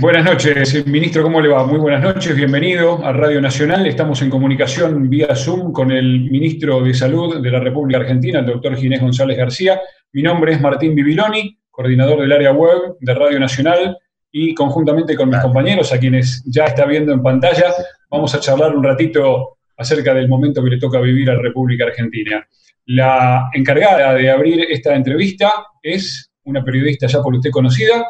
Buenas noches, ministro, ¿cómo le va? Muy buenas noches, bienvenido a Radio Nacional. Estamos en comunicación vía Zoom con el ministro de Salud de la República Argentina, el doctor Ginés González García. Mi nombre es Martín Bibiloni, coordinador del área web de Radio Nacional, y conjuntamente con mis compañeros, a quienes ya está viendo en pantalla, vamos a charlar un ratito acerca del momento que le toca vivir a la República Argentina. La encargada de abrir esta entrevista es una periodista ya por usted conocida,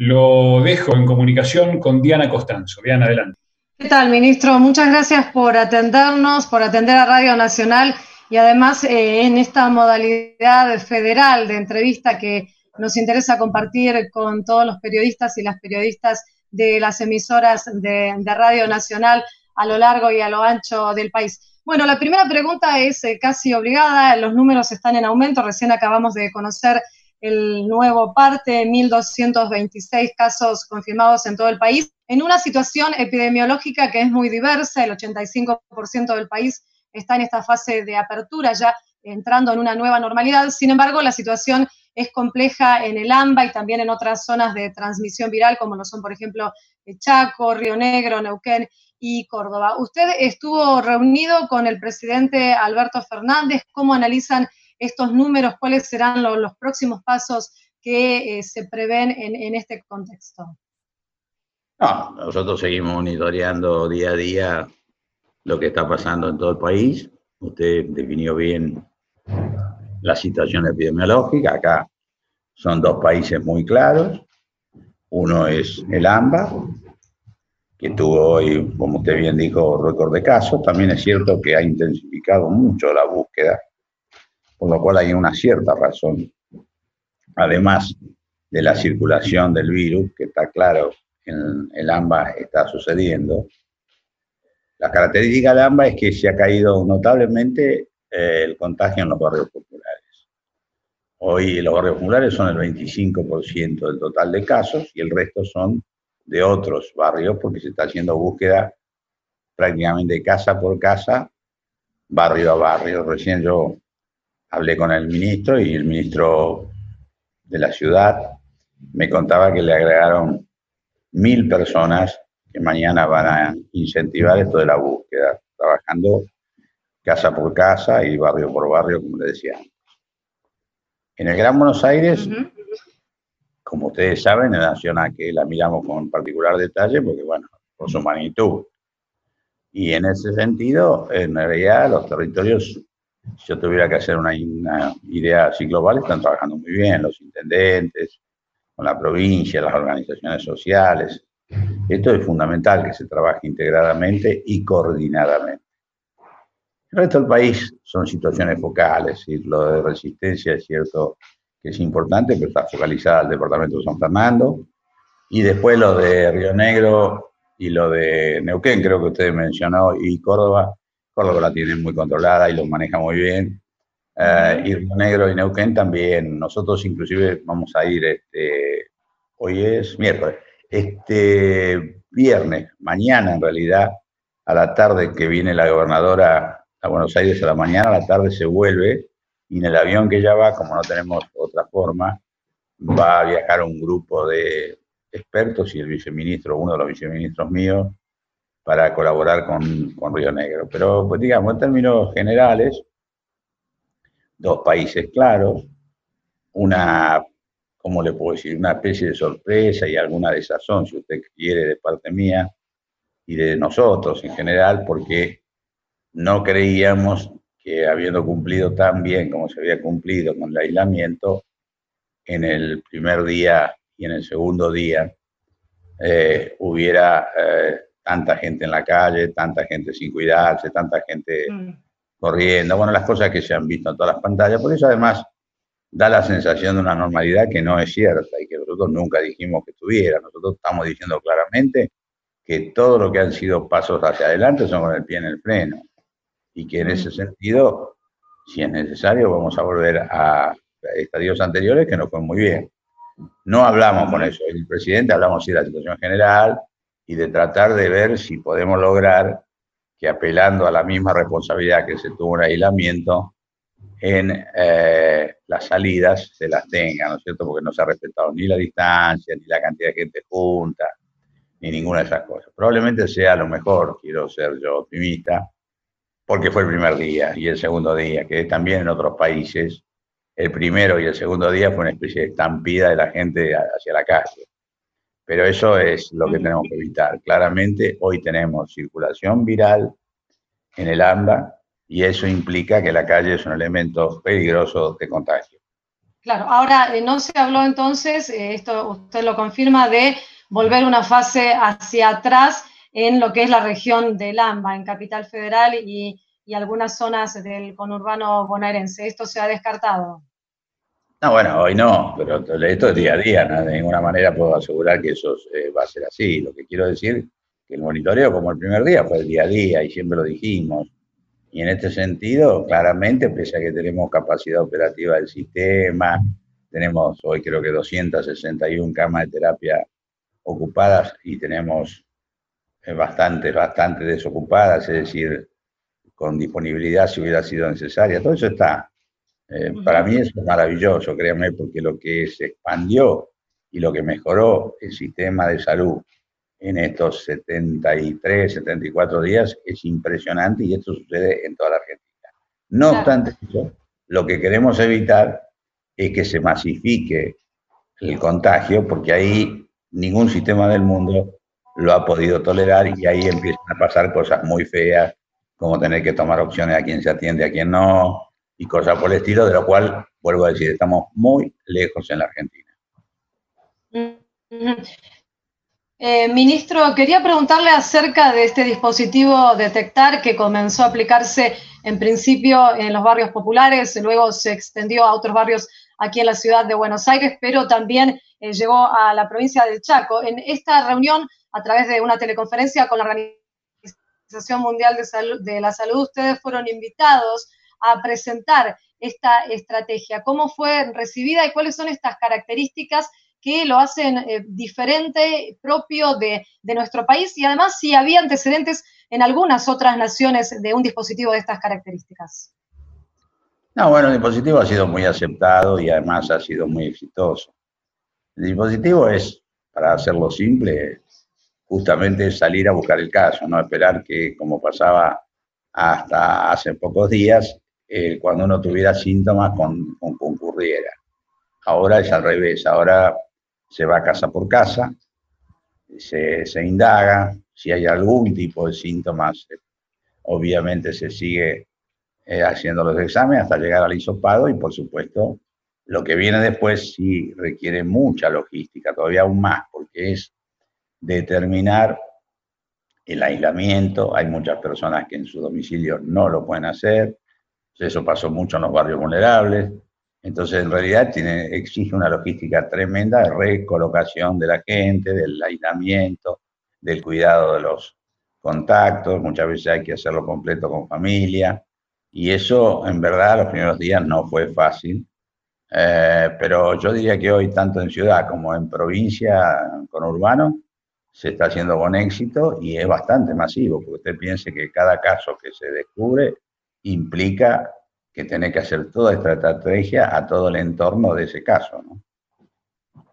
lo dejo en comunicación con Diana Costanzo. Diana, adelante. ¿Qué tal, ministro? Muchas gracias por atendernos, por atender a Radio Nacional y además eh, en esta modalidad federal de entrevista que nos interesa compartir con todos los periodistas y las periodistas de las emisoras de, Radio Nacional a lo largo y a lo ancho del país. Bueno, la primera pregunta es eh, casi obligada, los números están en aumento, recién acabamos de conocer el nuevo parte, 1.226 casos confirmados en todo el país, en una situación epidemiológica que es muy diversa, el 85% del país está en esta fase de apertura, ya entrando en una nueva normalidad. Sin embargo, la situación es compleja en el AMBA y también en otras zonas de transmisión viral, como lo son, por ejemplo, Chaco, Río Negro, Neuquén y Córdoba. Usted estuvo reunido con el presidente Alberto Fernández. ¿Cómo analizan estos números, cuáles serán los próximos pasos que eh, se prevén en, este contexto. No, nosotros seguimos monitoreando día a día lo que está pasando en todo el país. Usted definió bien la situación epidemiológica. Acá son dos países muy claros. Uno es el AMBA, que tuvo hoy, como usted bien dijo, récord de casos. También es cierto que ha intensificado mucho la búsqueda por lo cual hay una cierta razón, además de la circulación del virus, que está claro en el AMBA está sucediendo. La característica del AMBA es que se ha caído notablemente eh, el contagio en los barrios populares. Hoy los barrios populares son el 25% del total de casos y el resto son de otros barrios porque se está haciendo búsqueda prácticamente casa por casa, barrio a barrio. Recién yo hablé con el ministro y el ministro de la ciudad me contaba que le agregaron mil personas que mañana van a incentivar esto de la búsqueda, trabajando casa por casa y barrio por barrio, como le decía En el Gran Buenos Aires, como ustedes saben, es una zona que la miramos con particular detalle porque, bueno, por su magnitud. Y en ese sentido, en realidad, los territorios si yo tuviera que hacer una, idea así global, están trabajando muy bien los intendentes, con la provincia, las organizaciones sociales. Esto es fundamental, que se trabaje integradamente y coordinadamente. El resto del país son situaciones focales, y lo de resistencia es cierto que es importante, pero está focalizada al departamento de San Fernando. Y después lo de Río Negro y lo de Neuquén, creo que usted mencionó, y Córdoba, Córdoba la tiene muy controlada y lo maneja muy bien. Uh, y Río Negro y Neuquén también. Nosotros inclusive vamos a ir, este, hoy es miércoles, este viernes, mañana en realidad, a la tarde que viene la gobernadora a Buenos Aires a la mañana, a la tarde se vuelve y en el avión que ya va, como no tenemos otra forma, va a viajar un grupo de expertos y el viceministro, uno de los viceministros míos, para colaborar con, con Río Negro. Pero, pues, digamos, en términos generales, dos países claros, una, ¿cómo le puedo decir? Una especie de sorpresa y alguna desazón, si usted quiere, de parte mía y de nosotros en general, porque no creíamos que habiendo cumplido tan bien como se había cumplido con el aislamiento, en el primer día y en el segundo día eh, hubiera eh, tanta gente en la calle, tanta gente sin cuidarse, tanta gente mm. corriendo, bueno, las cosas que se han visto en todas las pantallas, por eso además da la sensación de una normalidad que no es cierta y que nosotros nunca dijimos que tuviera. Nosotros estamos diciendo claramente que todo lo que han sido pasos hacia adelante son con el pie en el freno y que en mm. ese sentido, si es necesario, vamos a volver a estadios anteriores que no fue muy bien. No hablamos con eso. El presidente hablamos sí de la situación general, y de tratar de ver si podemos lograr que apelando a la misma responsabilidad que se tuvo en aislamiento, en eh, las salidas se las tenga, ¿no es cierto? Porque no se ha respetado ni la distancia, ni la cantidad de gente junta. ni ninguna de esas cosas. Probablemente sea lo mejor, quiero ser yo optimista, porque fue el primer día y el segundo día, que también en otros países, el primero y el segundo día fue una especie de estampida de la gente hacia la calle. Pero eso es lo que tenemos que evitar. Claramente hoy tenemos circulación viral en el AMBA y eso implica que la calle es un elemento peligroso de contagio. Claro, ahora eh, no se habló entonces, eh, esto usted lo confirma, de volver una fase hacia atrás en lo que es la región del AMBA, en Capital Federal y, algunas zonas del conurbano bonaerense. ¿Esto se ha descartado? No, bueno, hoy no, pero esto es día a día, de ninguna manera puedo asegurar que eso eh, va a ser así. Lo que quiero decir que el monitoreo como el primer día fue el día a día y siempre lo dijimos. Y en este sentido, claramente, pese a que tenemos capacidad operativa del sistema, tenemos hoy creo que 261 camas de terapia ocupadas y tenemos eh, bastante, bastante desocupadas, es decir, con disponibilidad si hubiera sido necesaria. Todo eso está. Eh, para mí es maravilloso, créanme, porque lo que se expandió y lo que mejoró el sistema de salud en estos 73, 74 días es impresionante y esto sucede en toda la Argentina. No obstante eso, lo que queremos evitar es que se masifique el contagio, porque ahí ningún sistema del mundo lo ha podido tolerar y ahí empiezan a pasar cosas muy feas, como tener que tomar opciones a quien se atiende, a quien no, y cosas por el estilo, de lo cual, vuelvo a decir, estamos muy lejos en la Argentina. Eh, ministro, quería preguntarle acerca de este dispositivo Detectar que comenzó a aplicarse en principio en los barrios populares, luego se extendió a otros barrios aquí en la ciudad de Buenos Aires, pero también eh, llegó a la provincia del Chaco. En esta reunión, a través de una teleconferencia con la Organización Mundial de, de la Salud, ustedes fueron invitados a presentar esta estrategia. ¿Cómo fue recibida y cuáles son estas características que lo hacen eh, diferente, propio de, nuestro país y además si había antecedentes en algunas otras naciones de un dispositivo de estas características. No, bueno, el dispositivo ha sido muy aceptado y además ha sido muy exitoso. El dispositivo es, para hacerlo simple, justamente salir a buscar el caso, no esperar que, como pasaba hasta hace pocos días, eh, cuando uno tuviera síntomas, con, concurriera. Ahora es al revés, ahora se va casa por casa, se, indaga, si hay algún tipo de síntomas, obviamente se sigue eh, haciendo los exámenes hasta llegar al hisopado y por supuesto lo que viene después sí requiere mucha logística, todavía aún más, porque es determinar el aislamiento. Hay muchas personas que en su domicilio no lo pueden hacer. Eso pasó mucho en los barrios vulnerables. Entonces, en realidad, tiene, exige una logística tremenda de recolocación de la gente, del aislamiento, del cuidado de los contactos. Muchas veces hay que hacerlo completo con familia. Y eso, en verdad, los primeros días no fue fácil. Eh, pero yo diría que hoy, tanto en ciudad como en provincia, con urbano, se está haciendo con éxito y es bastante masivo, porque usted piense que cada caso que se descubre implica que tiene que hacer toda esta estrategia a todo el entorno de ese caso.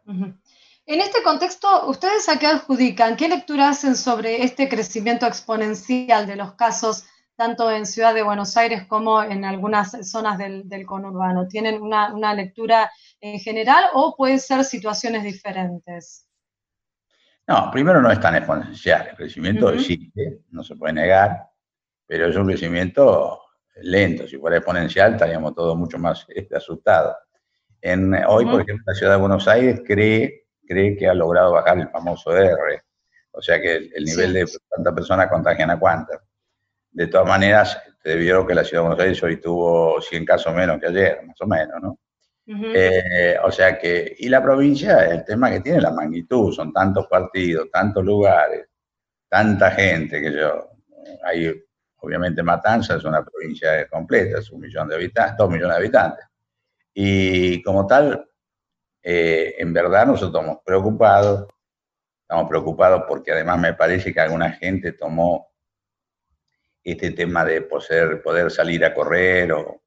En este contexto, ¿ustedes a qué adjudican? ¿Qué lectura hacen sobre este crecimiento exponencial de los casos, tanto en Ciudad de Buenos Aires como en algunas zonas del, conurbano? ¿Tienen una, lectura en general o pueden ser situaciones diferentes? No, primero no es tan exponencial. El crecimiento existe, no se puede negar, pero es un crecimiento lento. Si fuera exponencial, estaríamos todos mucho más este, asustados. En, hoy, por ejemplo, la ciudad de Buenos Aires cree, cree que ha logrado bajar el famoso R, o sea que el, nivel de cuántas personas contagian a cuántas. De todas maneras, te vieron que la ciudad de Buenos Aires hoy tuvo 100 casos menos que ayer, más o menos, ¿no? Eh, o sea que, y la provincia, el tema que tiene la magnitud, son tantos partidos, tantos lugares, tanta gente que yo, hay Obviamente Matanza es una provincia completa, es un millón de habitantes, dos millones de habitantes. Y como tal, eh, en verdad nosotros estamos preocupados, estamos preocupados porque además me parece que alguna gente tomó este tema de poder, poder salir a correr o,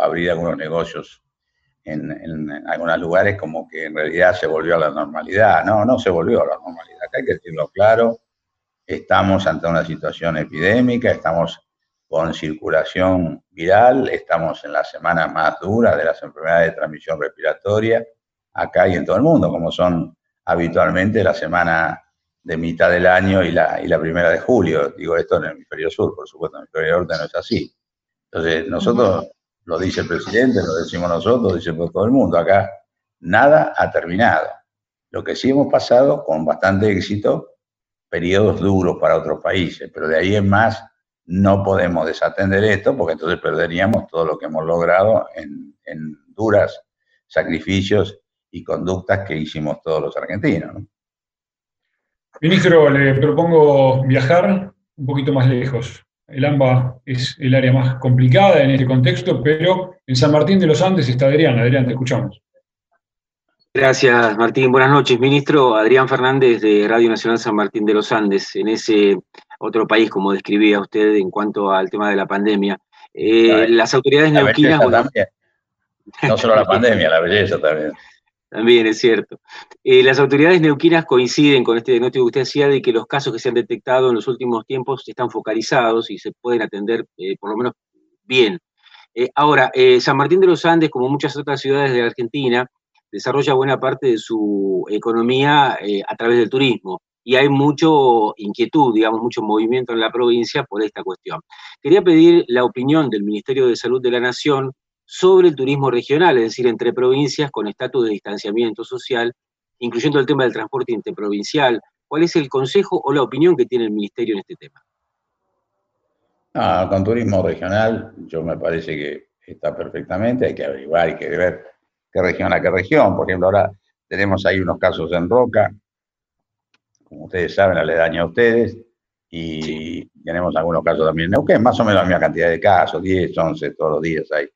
abrir algunos negocios en, algunos lugares como que en realidad se volvió a la normalidad. No, no se volvió a la normalidad, hay que decirlo claro. Estamos ante una situación epidémica, estamos con circulación viral, estamos en la semana más dura de las enfermedades de transmisión respiratoria, acá y en todo el mundo, como son habitualmente la semana de mitad del año y la, y la primera de julio. Digo esto en el hemisferio sur, por supuesto, en el hemisferio norte no es así. Entonces, nosotros, lo dice el presidente, lo decimos nosotros, lo dice todo el mundo, acá nada ha terminado. Lo que sí hemos pasado con bastante éxito, periodos duros para otros países, pero de ahí en más no podemos desatender esto porque entonces perderíamos todo lo que hemos logrado en, en duras sacrificios y conductas que hicimos todos los argentinos. ¿no? Ministro, le propongo viajar un poquito más lejos. El AMBA es el área más complicada en este contexto, pero en San Martín de los Andes está Adrián. Adrián, te escuchamos. Gracias, Martín. Buenas noches, ministro. Adrián Fernández de Radio Nacional San Martín de los Andes, en ese otro país, como describía usted en cuanto al tema de la pandemia. Eh, las autoridades la neuquinas... Bueno, no solo la pandemia, la belleza también. También es cierto. Eh, las autoridades neuquinas coinciden con este diagnóstico que usted hacía de que los casos que se han detectado en los últimos tiempos están focalizados y se pueden atender eh, por lo menos bien. Eh, ahora, San Martín de los Andes, como muchas otras ciudades de la Argentina, desarrolla buena parte de su economía a través del turismo y hay mucho inquietud, digamos, mucho movimiento en la provincia por esta cuestión. Quería pedir la opinión del Ministerio de Salud de la Nación sobre el turismo regional, es decir, entre provincias con estatus de distanciamiento social, incluyendo el tema del transporte interprovincial. ¿Cuál es el consejo o la opinión que tiene el Ministerio en este tema? Ah, con turismo regional, yo me parece que está perfectamente, hay que averiguar, hay que ver qué región a qué región. Por ejemplo, ahora tenemos ahí unos casos en Roca, como ustedes saben, aledaña a ustedes, y tenemos algunos casos también en Neuquén, más o menos la misma cantidad de casos, 10, 11 todos los días hay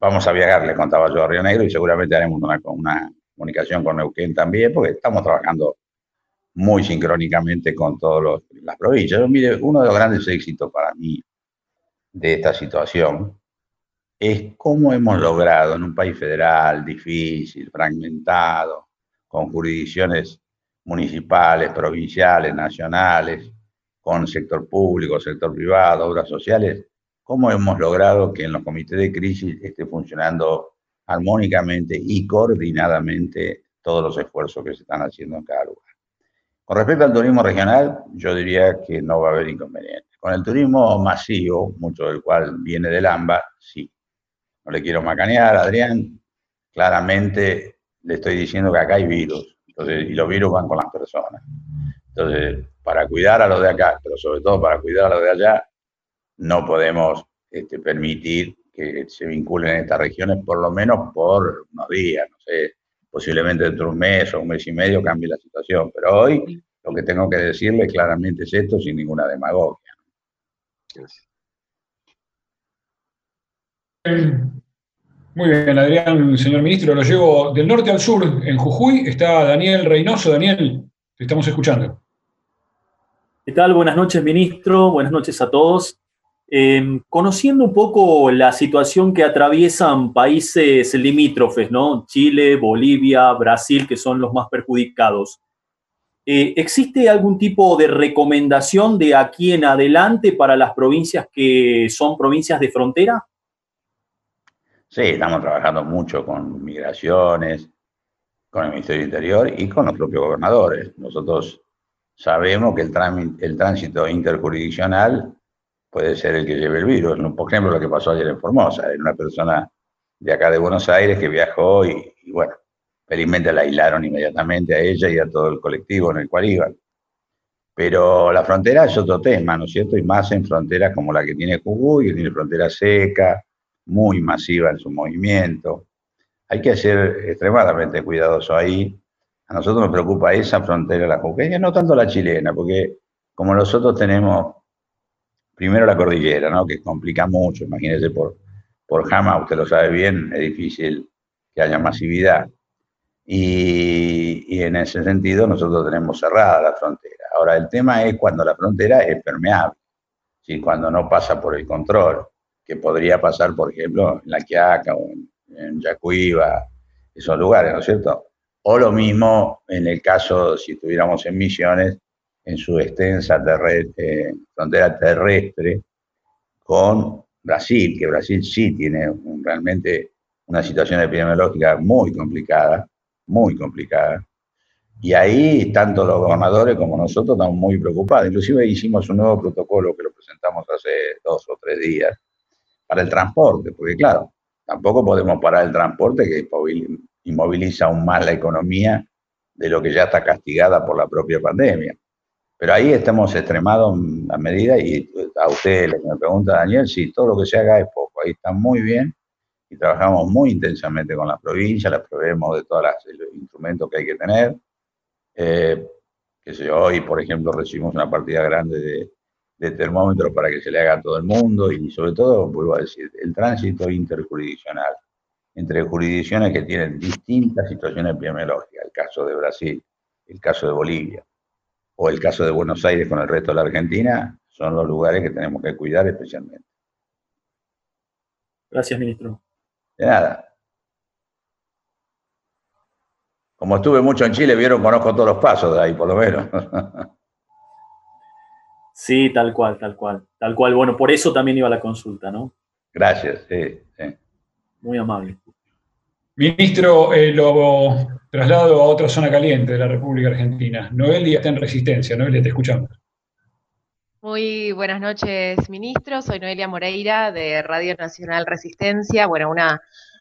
vamos a viajar, le contaba yo a Río Negro, y seguramente haremos una, una comunicación con Neuquén también, porque estamos trabajando muy sincrónicamente con todas las provincias. Mire, uno de los grandes éxitos para mí de esta situación es cómo hemos logrado en un país federal difícil, fragmentado, con jurisdicciones municipales, provinciales, nacionales, con sector público, sector privado, obras sociales, cómo hemos logrado que en los comités de crisis esté funcionando armónicamente y coordinadamente todos los esfuerzos que se están haciendo en cada lugar. Con respecto al turismo regional, yo diría que no va a haber inconvenientes. Con el turismo masivo, mucho del cual viene del AMBA, sí. No le quiero macanear, Adrián, claramente le estoy diciendo que acá hay virus, entonces, y los virus van con las personas. Entonces, para cuidar a los de acá, pero sobre todo para cuidar a los de allá, no podemos este, permitir que se vinculen en estas regiones, por lo menos por unos días, no sé, posiblemente dentro de un mes o un mes y medio cambie la situación, pero hoy lo que tengo que decirle claramente es esto sin ninguna demagogia. Muy bien, Adrián, señor ministro, lo llevo del norte al sur, en Jujuy, está Daniel Reynoso. Daniel, te estamos escuchando. ¿Qué tal? Buenas noches, ministro. Buenas noches a todos. Em, conociendo un poco la situación que atraviesan países limítrofes, ¿no? Chile, Bolivia, Brasil, que son los más perjudicados. Eh, ¿Existe algún tipo de recomendación de aquí en adelante para las provincias que son provincias de frontera? Sí, estamos trabajando mucho con migraciones, con el Ministerio del Interior y con los propios gobernadores. Nosotros sabemos que el, tránsito interjurisdiccional puede ser el que lleve el virus. Por ejemplo, lo que pasó ayer en Formosa, era una persona de acá de Buenos Aires que viajó y, bueno, felizmente la aislaron inmediatamente a ella y a todo el colectivo en el cual iban. Pero la frontera es otro tema, ¿no es cierto? Y más en fronteras como la que tiene Jujuy, que tiene frontera seca, muy masiva en su movimiento. Hay que ser extremadamente cuidadoso ahí. A nosotros nos preocupa esa frontera, la jujeña, no tanto la chilena, porque como nosotros tenemos primero la cordillera, ¿no? que complica mucho, imagínese por, por Jama, usted lo sabe bien, es difícil que haya masividad. Y, en ese sentido nosotros tenemos cerrada la frontera. Ahora, el tema es cuando la frontera es permeable, ¿sí? cuando no pasa por el control, que podría pasar, por ejemplo, en La Quiaca o en, en Yacuiba, esos lugares, ¿no es cierto? O lo mismo en el caso, si estuviéramos en Misiones, en su extensa eh, frontera terrestre con Brasil, que Brasil sí tiene realmente una situación epidemiológica muy complicada, muy complicada. Y ahí tanto los gobernadores como nosotros estamos muy preocupados. Inclusive hicimos un nuevo protocolo que lo presentamos hace dos o tres días para el transporte, porque claro, tampoco podemos parar el transporte que inmoviliza aún más la economía de lo que ya está castigada por la propia pandemia. Pero ahí estamos extremados a medida y a usted le me pregunta Daniel, sí, todo lo que se haga es poco, ahí está muy bien y trabajamos muy intensamente con la provincia, la proveemos de todos los instrumentos que hay que tener. Eh, que hoy, por ejemplo, recibimos una partida grande de, de termómetros para que se le haga a todo el mundo y sobre todo, vuelvo a decir, el tránsito interjurisdiccional entre jurisdicciones que tienen distintas situaciones epidemiológicas, el caso de Brasil, el caso de Bolivia o el caso de Buenos Aires con el resto de la Argentina, son los lugares que tenemos que cuidar especialmente. Gracias, ministro. De nada. Como estuve mucho en Chile, vieron, conozco todos los pasos de ahí, por lo menos. Sí, tal cual, tal cual. Tal cual. Bueno, por eso también iba a la consulta, ¿no? Gracias, sí, sí. Muy amable. Ministro, eh, lo traslado a otra zona caliente de la República Argentina. Noelia está en resistencia. Noelia, te escuchamos. Muy buenas noches, ministro. Soy Noelia Moreira de Radio Nacional Resistencia. Bueno, una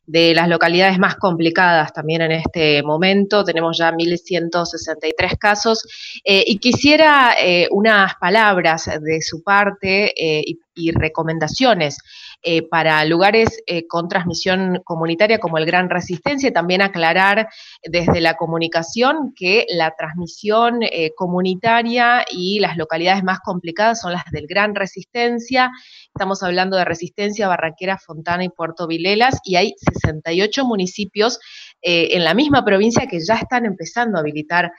de las localidades más complicadas también en este momento. Tenemos ya 1.163 casos eh, y quisiera eh, unas palabras de su parte eh, recomendaciones eh, para lugares eh, con transmisión comunitaria como el Gran Resistencia y también aclarar desde la comunicación que la transmisión eh, comunitaria y las localidades más complicadas son las del Gran Resistencia. Estamos hablando de Resistencia, Barranquera, Fontana y Puerto Vilelas y hay 68 municipios en la misma provincia que ya están empezando a habilitar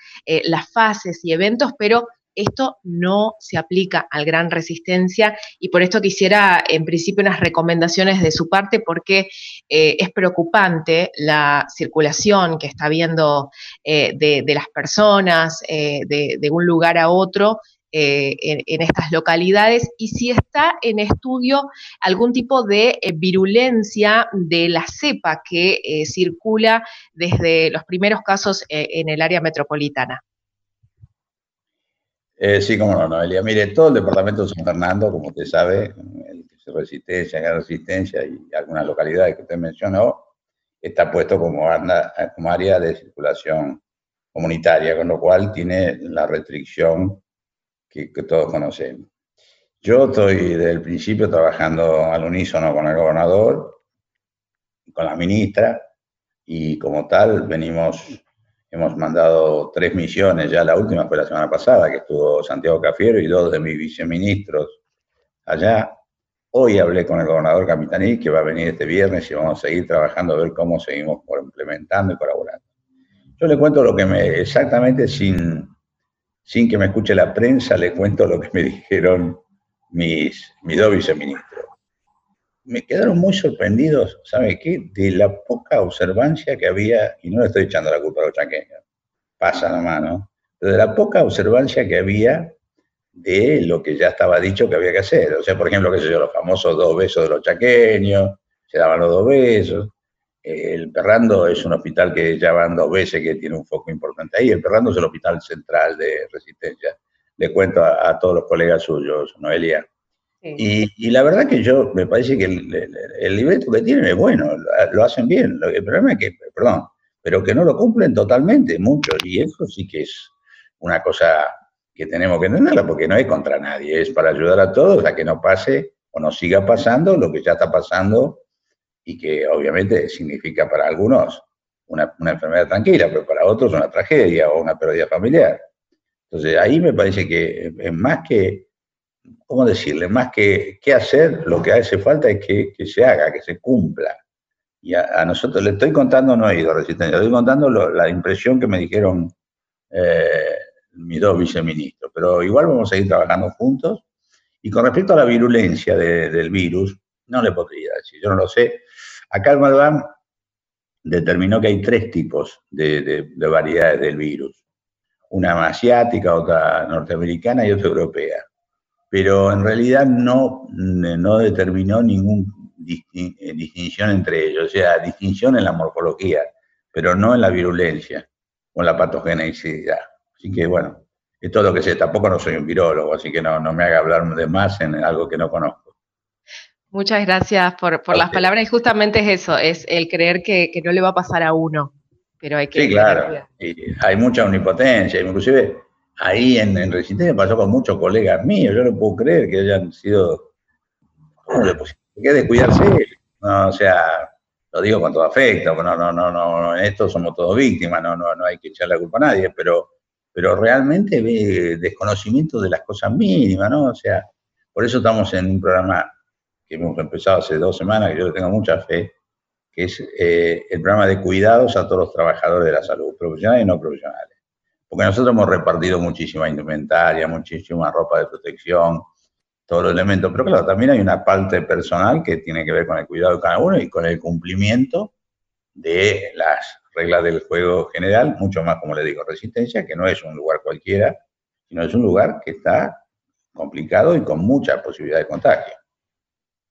las fases y eventos, pero esto no se aplica al gran resistencia y por esto quisiera en principio unas recomendaciones de su parte porque eh, es preocupante la circulación que está habiendo eh, de, las personas eh, de, un lugar a otro. En, en, estas localidades y si está en estudio algún tipo de virulencia de la cepa que circula desde los primeros casos en el área metropolitana. Eh, sí, como no, Noelia. Mire, todo el departamento de San Fernando, como usted sabe, el Resistencia, Gran Resistencia y algunas localidades que usted mencionó, está puesto como, como área de circulación comunitaria, con lo cual tiene la restricción que, que todos conocemos. Yo estoy desde el principio trabajando al unísono con el gobernador, con la ministra, y como tal venimos Hemos mandado tres misiones, ya la última fue la semana pasada, que estuvo Santiago Cafiero y dos de mis viceministros allá. Hoy hablé con el gobernador Capitaní, que va a venir este viernes y vamos a seguir trabajando a ver cómo seguimos implementando y colaborando. Yo le cuento lo que me, exactamente sin, sin que me escuche la prensa, le cuento lo que me dijeron mis, mis dos viceministros me quedaron muy sorprendidos, ¿sabe qué? De la poca observancia que había, y no le estoy echando la culpa a los chaqueños, pasa la mano, pero de la poca observancia que había de lo que ya estaba dicho que había que hacer. O sea, por ejemplo, qué sé yo, los famosos dos besos de los chaqueños, se daban los dos besos. El Perrando es un hospital que ya van dos veces, que tiene un foco importante ahí. El Perrando es el hospital central de Resistencia. Le cuento a, a todos los colegas suyos, Noelia. Y, la verdad que yo, me parece que el, el, libreto que tienen es bueno, lo hacen bien. El problema es que, perdón, pero que no lo cumplen totalmente, muchos. Y eso sí que es una cosa que tenemos que entenderla, porque no es contra nadie, es para ayudar a todos a que no pase o no siga pasando lo que ya está pasando y que obviamente significa para algunos una, una enfermedad tranquila, pero para otros una tragedia o una pérdida familiar. Entonces ahí me parece que es más que ¿cómo decirle? Más que, qué hacer, lo que hace falta es que, se haga, que se cumpla. Y a, nosotros, le estoy contando, no he ido Resistencia, le estoy contando la impresión que me dijeron eh, mis dos viceministros, pero igual vamos a ir trabajando juntos. Y con respecto a la virulencia del virus, no le podría decir, yo no lo sé. Acá en Malván determinó que hay tres tipos de, variedades del virus. Una asiática, otra norteamericana y otra europea. Pero en realidad no, no determinó ninguna eh, distinción entre ellos, o sea, distinción en la morfología, pero no en la virulencia o en la patogenicidad. Así que bueno, es todo lo que sé. Tampoco no soy un virólogo, así que no, no me haga hablar de más en algo que no conozco. Muchas gracias por, las palabras y justamente es eso, es el creer que, no le va a pasar a uno, pero hay que... Sí, claro, hay mucha omnipotencia, inclusive ahí en, en Resistencia pasó con muchos colegas míos, yo no puedo creer que hayan sido... ¿Cómo le Que de cuidarse, no, o sea, lo digo con todo afecto, no, no, no, no, en esto somos todos víctimas, no, no, no hay que echar la culpa a nadie, pero, pero realmente ve desconocimiento de las cosas mínimas, ¿no? O sea, por eso estamos en un programa que hemos empezado hace dos semanas, que yo tengo mucha fe, que es eh, el programa de cuidados a todos los trabajadores de la salud, profesionales y no profesionales. Porque nosotros hemos repartido muchísima indumentaria, muchísima ropa de protección, todos los elementos, pero claro, también hay una parte personal que tiene que ver con el cuidado de cada uno y con el cumplimiento de las reglas del juego general, mucho más, como le digo, resistencia, que no es un lugar cualquiera, sino es un lugar que está complicado y con mucha posibilidad de contagio.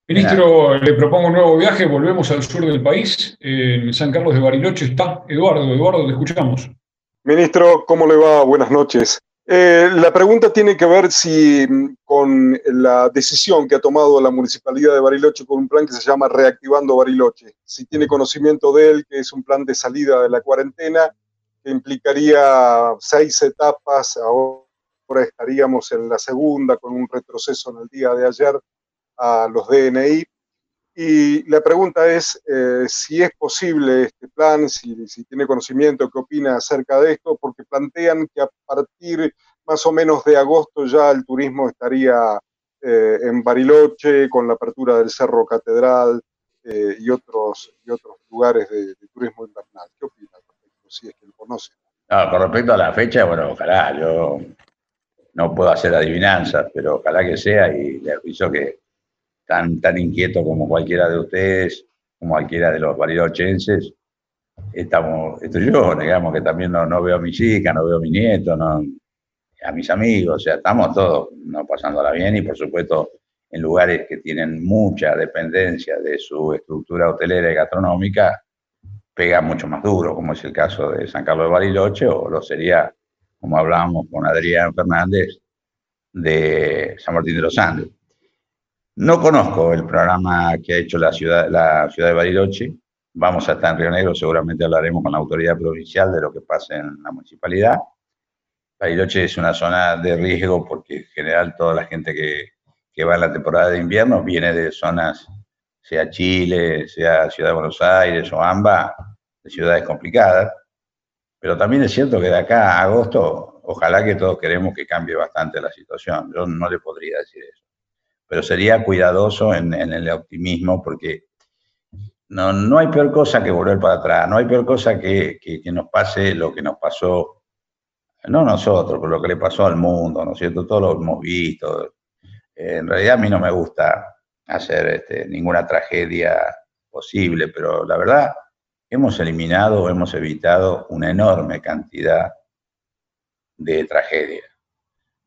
Ministro, le propongo un nuevo viaje, volvemos al sur del país. En San Carlos de Bariloche está Eduardo. Eduardo, te escuchamos. Ministro, ¿cómo le va? Buenas noches. Eh, la pregunta tiene que ver si mm, con la decisión que ha tomado la Municipalidad de Bariloche con un plan que se llama Reactivando Bariloche, si tiene conocimiento de él, que es un plan de salida de la cuarentena, que implicaría seis etapas, ahora estaríamos en la segunda con un retroceso en el día de ayer a los DNI. Y la pregunta es eh, si es posible este plan, si, tiene conocimiento, qué opina acerca de esto, porque plantean que a partir más o menos de agosto ya el turismo estaría eh, en Bariloche con la apertura del Cerro Catedral eh, y, otros, y otros lugares de, turismo invernal. ¿Qué opina si es que lo conoce? con respecto a la fecha, bueno, ojalá, yo no puedo hacer adivinanzas, pero ojalá que sea y le aviso que tan, tan inquieto como cualquiera de ustedes, como cualquiera de los barilochenses, estamos, estoy yo, digamos que también no, no veo a mi hija, no veo a mi nieto, no, a mis amigos, o sea, estamos todos no pasándola bien y por supuesto en lugares que tienen mucha dependencia de su estructura hotelera y gastronómica, pega mucho más duro, como es el caso de San Carlos de Bariloche, o lo sería, como hablábamos con Adrián Fernández, de San Martín de los Andes. No conozco el programa que ha hecho la ciudad, la ciudad de Bariloche. Vamos a estar en Río Negro, seguramente hablaremos con la autoridad provincial de lo que pasa en la municipalidad. Bariloche es una zona de riesgo porque en general toda la gente que, que va en la temporada de invierno viene de zonas, sea Chile, sea Ciudad de Buenos Aires o AMBA, de ciudades complicadas. Pero también es cierto que de acá a agosto, ojalá que todos queremos que cambie bastante la situación. Yo no le podría decir eso pero sería cuidadoso en, el optimismo porque no, no, hay peor cosa que volver para atrás, no hay peor cosa que, que, nos pase lo que nos pasó, no nosotros, pero lo que le pasó al mundo, ¿no es cierto? Todos lo hemos visto. En realidad a mí no me gusta hacer este, ninguna tragedia posible, pero la verdad hemos eliminado, hemos evitado una enorme cantidad de tragedias.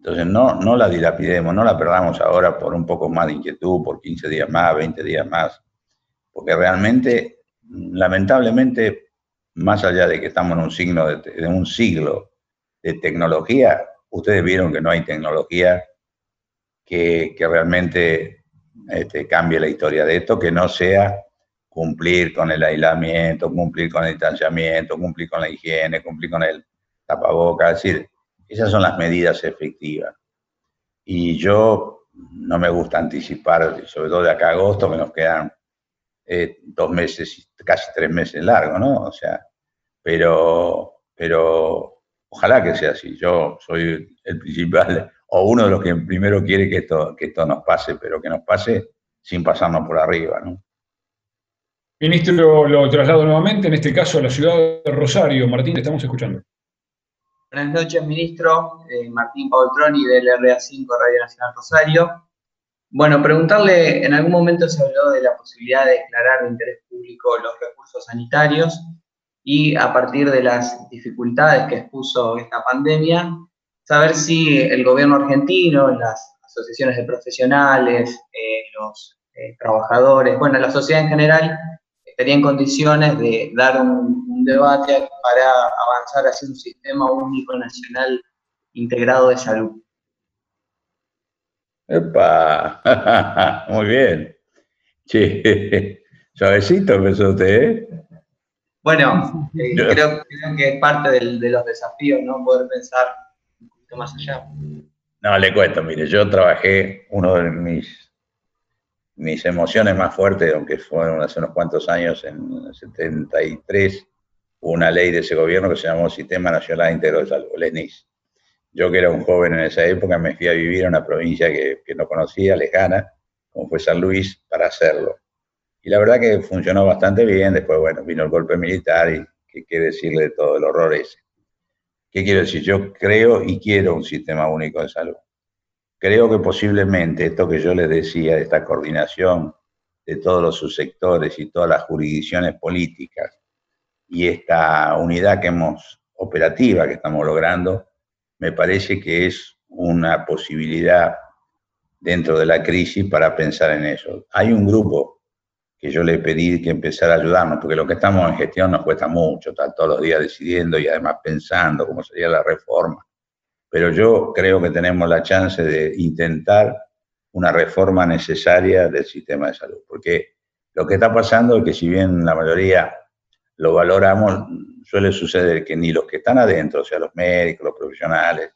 Entonces, no, no la dilapidemos, no la perdamos ahora por un poco más de inquietud, por 15 días más, 20 días más, porque realmente, lamentablemente, más allá de que estamos en un, signo de, un siglo de tecnología, ustedes vieron que no hay tecnología que, realmente este, cambie la historia de esto, que no sea cumplir con el aislamiento, cumplir con el distanciamiento, cumplir con la higiene, cumplir con el tapabocas, es decir, esas son las medidas efectivas. Y yo no me gusta anticipar, sobre todo de acá a agosto, que nos quedan eh, dos meses, casi tres meses largos, ¿no? O sea, pero, pero ojalá que sea así. Yo soy el principal o uno de los que primero quiere que esto, que esto nos pase, pero que nos pase sin pasarnos por arriba, ¿no? Ministro, lo traslado nuevamente, en este caso a la ciudad de Rosario. Martín, te estamos escuchando. Buenas noches, ministro. Eh, Martín Paultroni del RA5 Radio Nacional Rosario. Bueno, preguntarle, en algún momento se habló de la posibilidad de declarar de interés público los recursos sanitarios y a partir de las dificultades que expuso esta pandemia, saber si el gobierno argentino, las asociaciones de profesionales, eh, los eh, trabajadores, bueno, la sociedad en general, estaría en condiciones de dar un, un debate para avanzar hacia un sistema único nacional integrado de salud. ¡Epa! Muy bien. Sí, suavecito empezó usted, ¿eh? Bueno, eh, creo, que es parte de los desafíos, ¿no? Poder pensar un poquito más allá. No, le cuento, mire, yo trabajé, uno de mis, mis emociones más fuertes, aunque fueron hace unos cuantos años, en el 73, una ley de ese gobierno que se llamó Sistema Nacional Íntegro de Salud, el ENIS. Yo que era un joven en esa época me fui a vivir a una provincia que, que no conocía, lejana, como fue San Luis, para hacerlo. Y la verdad que funcionó bastante bien. Después, bueno, vino el golpe militar y qué, decirle de todo el horror ese. ¿Qué quiero decir? Yo creo y quiero un sistema único de salud. Creo que posiblemente esto que yo les decía de esta coordinación de todos los subsectores y todas las jurisdicciones políticas y esta unidad que hemos operativa que estamos logrando, me parece que es una posibilidad dentro de la crisis para pensar en eso. Hay un grupo que yo le pedí que empezara a ayudarnos, porque lo que estamos en gestión nos cuesta mucho, estar todos los días decidiendo y además pensando cómo sería la reforma. Pero yo creo que tenemos la chance de intentar una reforma necesaria del sistema de salud, porque lo que está pasando es que si bien la mayoría lo valoramos, suele suceder que ni los que están adentro, o sea, los médicos, los profesionales,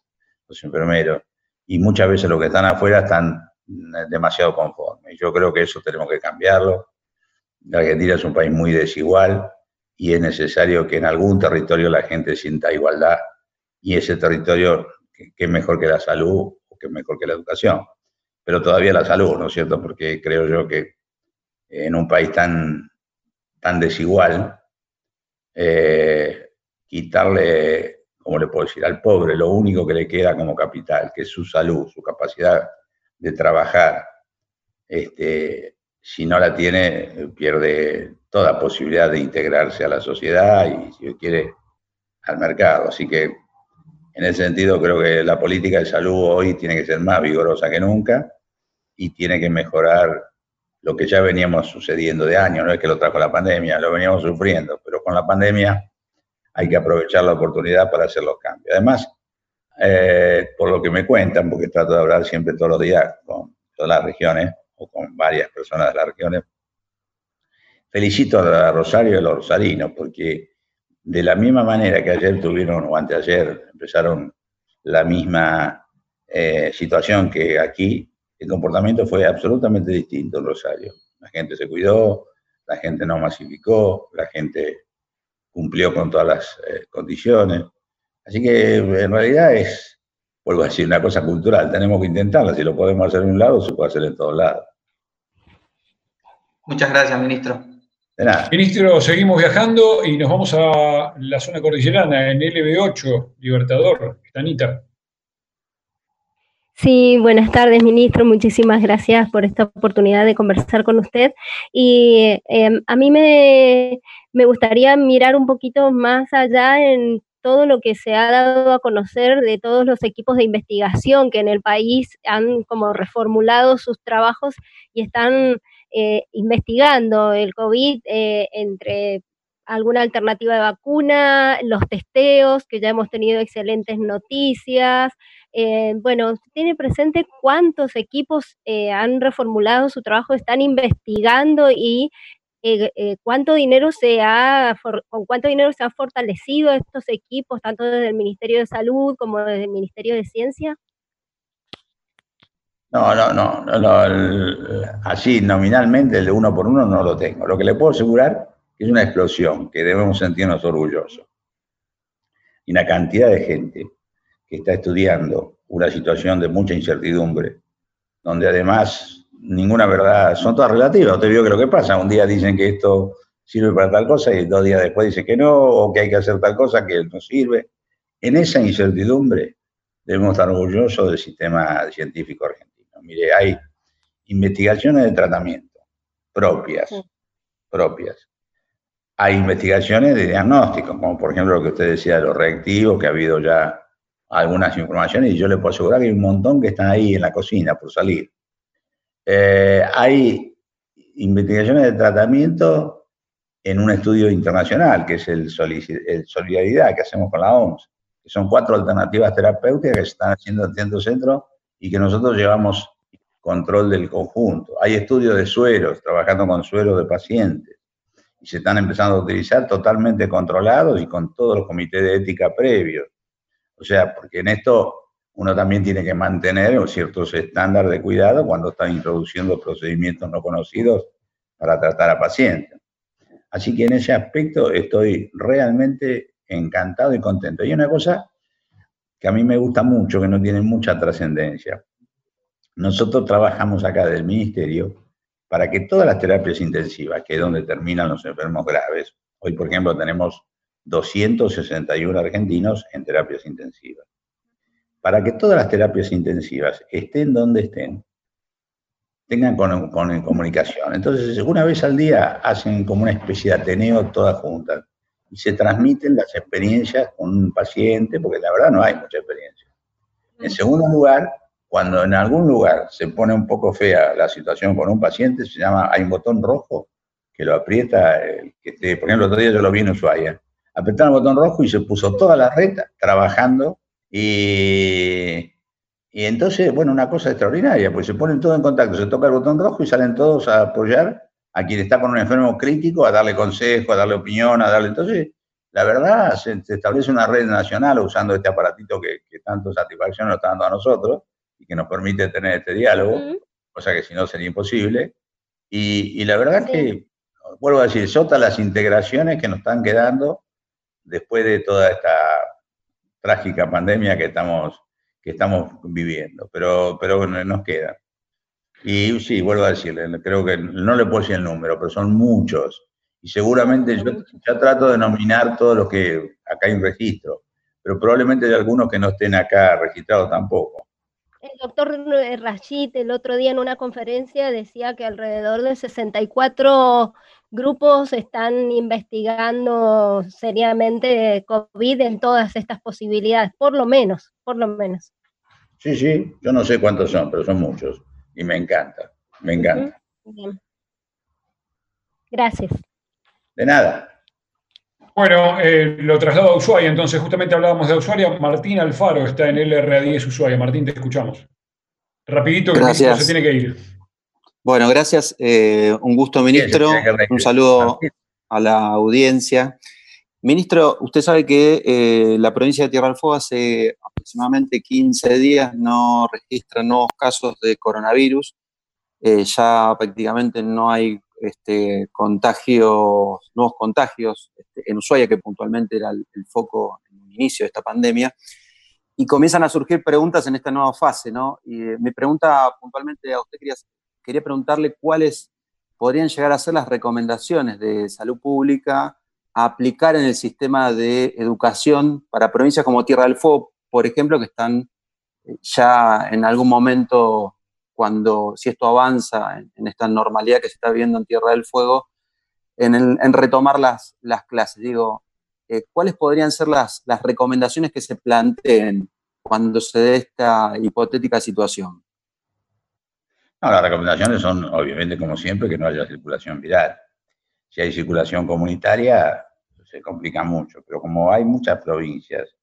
los enfermeros, y muchas veces los que están afuera están eh, demasiado conformes. Yo creo que eso tenemos que cambiarlo. La Argentina es un país muy desigual y es necesario que en algún territorio la gente sienta igualdad y ese territorio que, es mejor que la salud o que mejor que la educación. Pero todavía la salud, ¿no es cierto? Porque creo yo que en un país tan, tan desigual, eh, quitarle, como le puedo decir, al pobre lo único que le queda como capital, que es su salud, su capacidad de trabajar, este, si no la tiene, pierde toda posibilidad de integrarse a la sociedad y, si quiere, al mercado. Así que, en ese sentido, creo que la política de salud hoy tiene que ser más vigorosa que nunca y tiene que mejorar lo que ya veníamos sucediendo de años, no es que lo trajo la pandemia, lo veníamos sufriendo, pero con la pandemia hay que aprovechar la oportunidad para hacer los cambios. Además, eh, por lo que me cuentan, porque trato de hablar siempre todos los días con todas las regiones o con varias personas de las regiones, felicito a Rosario y a los rosarinos, porque de la misma manera que ayer tuvieron, o anteayer, empezaron la misma eh, situación que aquí, el comportamiento fue absolutamente distinto en Rosario. La gente se cuidó, la gente no masificó, la gente cumplió con todas las eh, condiciones. Así que en realidad es, vuelvo a decir, una cosa cultural. Tenemos que intentarla. Si lo podemos hacer en un lado, se puede hacer en todos lados. Muchas gracias, ministro. De nada. Ministro, seguimos viajando y nos vamos a la zona cordillerana, en LB8, Libertador, Tanita. Sí, buenas tardes, ministro. Muchísimas gracias por esta oportunidad de conversar con usted. Y em, a mí me, gustaría mirar un poquito más allá en todo lo que se ha dado a conocer de todos los equipos de investigación que en el país han como reformulado sus trabajos y están eh, investigando el COVID eh, entre alguna alternativa de vacuna, los testeos, que ya hemos tenido excelentes noticias, eh, bueno, ¿tiene presente cuántos equipos eh, han reformulado su trabajo, están investigando y eh, cuánto dinero se ha, con cuánto dinero se han fortalecido estos equipos, tanto desde el Ministerio de Salud como desde el Ministerio de Ciencia? No, no, no, no, así nominalmente el de uno por uno no lo tengo. Lo que le puedo asegurar es una explosión que debemos sentirnos orgullosos. Y una cantidad de gente que está estudiando una situación de mucha incertidumbre, donde además ninguna verdad, son todas relativas. Usted vio que lo que pasa, un día dicen que esto sirve para tal cosa y dos días después dicen que no, o que hay que hacer tal cosa que no sirve. En esa incertidumbre debemos estar orgullosos del sistema científico argentino. Mire, hay investigaciones de tratamiento propias, propias. Hay investigaciones de diagnóstico, como por ejemplo lo que usted decía de los reactivos, que ha habido ya algunas informaciones y yo le puedo asegurar que hay un montón que están ahí en la cocina por salir. Eh, hay investigaciones de tratamiento en un estudio internacional, que es el, el, Solidaridad que hacemos con la OMS, que son cuatro alternativas terapéuticas que se están haciendo en Centro Centro y que nosotros llevamos control del conjunto. Hay estudios de sueros, trabajando con sueros de pacientes, y se están empezando a utilizar totalmente controlados y con todos los comités de ética previos. O sea, porque en esto uno también tiene que mantener ciertos estándares de cuidado cuando está introduciendo procedimientos no conocidos para tratar a pacientes. Así que en ese aspecto estoy realmente encantado y contento. Y una cosa que a mí me gusta mucho, que no tiene mucha trascendencia. Nosotros trabajamos acá del ministerio para que todas las terapias intensivas, que es donde terminan los enfermos graves, hoy por ejemplo tenemos 261 argentinos en terapias intensivas, para que todas las terapias intensivas estén donde estén, tengan con, comunicación. Entonces, una vez al día hacen como una especie de ateneo todas juntas y se transmiten las experiencias con un paciente, porque la verdad no hay mucha experiencia. En segundo lugar, cuando en algún lugar se pone un poco fea la situación con un paciente, se llama, hay un botón rojo que lo aprieta, que por ejemplo, el otro día yo lo vi en Ushuaia, apretaron el botón rojo y se puso toda la red trabajando y, y entonces, bueno, una cosa extraordinaria, pues se ponen todos en contacto, se toca el botón rojo y salen todos a apoyar a quien está con un enfermo crítico, a darle consejo, a darle opinión, a darle... Entonces, la verdad, se, establece una red nacional usando este aparatito que, que tanto satisfacción nos está dando a nosotros, y que nos permite tener este diálogo, cosa que si no sería imposible. Y, la verdad que, vuelvo a decir, sota las integraciones que nos están quedando después de toda esta trágica pandemia que estamos, que estamos viviendo, pero, pero nos queda. Y sí, vuelvo a decirle, creo que no le puedo decir el número, pero son muchos. Y seguramente yo ya trato de nominar todos los que acá hay un registro, pero probablemente hay algunos que no estén acá registrados tampoco. El doctor Rashid el otro día en una conferencia decía que alrededor de 64 grupos están investigando seriamente COVID en todas estas posibilidades, por lo menos, por lo menos. Sí, sí, yo no sé cuántos son, pero son muchos y me encanta, me encanta. Gracias. De nada. Bueno, eh, lo traslado a Ushuaia, entonces justamente hablábamos de Ushuaia. Martín Alfaro está en LRA10 Ushuaia. Martín, te escuchamos. Rapidito, que se tiene que ir. Bueno, gracias. Eh, un gusto, ministro. Un saludo a la audiencia. Ministro, usted sabe que eh, la provincia de Tierra del Fuego hace aproximadamente 15 días no registra nuevos casos de coronavirus. ya prácticamente no hay este, contagios, nuevos contagios este, en Ushuaia, que puntualmente era el, foco en el inicio de esta pandemia, y comienzan a surgir preguntas en esta nueva fase, ¿no? Y eh, mi pregunta puntualmente a usted quería, quería preguntarle cuáles podrían llegar a ser las recomendaciones de salud pública a aplicar en el sistema de educación para provincias como Tierra del Fuego, por ejemplo, que están eh, ya en algún momento cuando, si esto avanza en, esta normalidad que se está viendo en Tierra del Fuego, en, retomar las, las, clases. Digo, eh, ¿cuáles podrían ser las, las recomendaciones que se planteen cuando se dé esta hipotética situación? las recomendaciones son, obviamente, como siempre, que no haya circulación viral. Si hay circulación comunitaria, se complica mucho, pero como hay muchas provincias,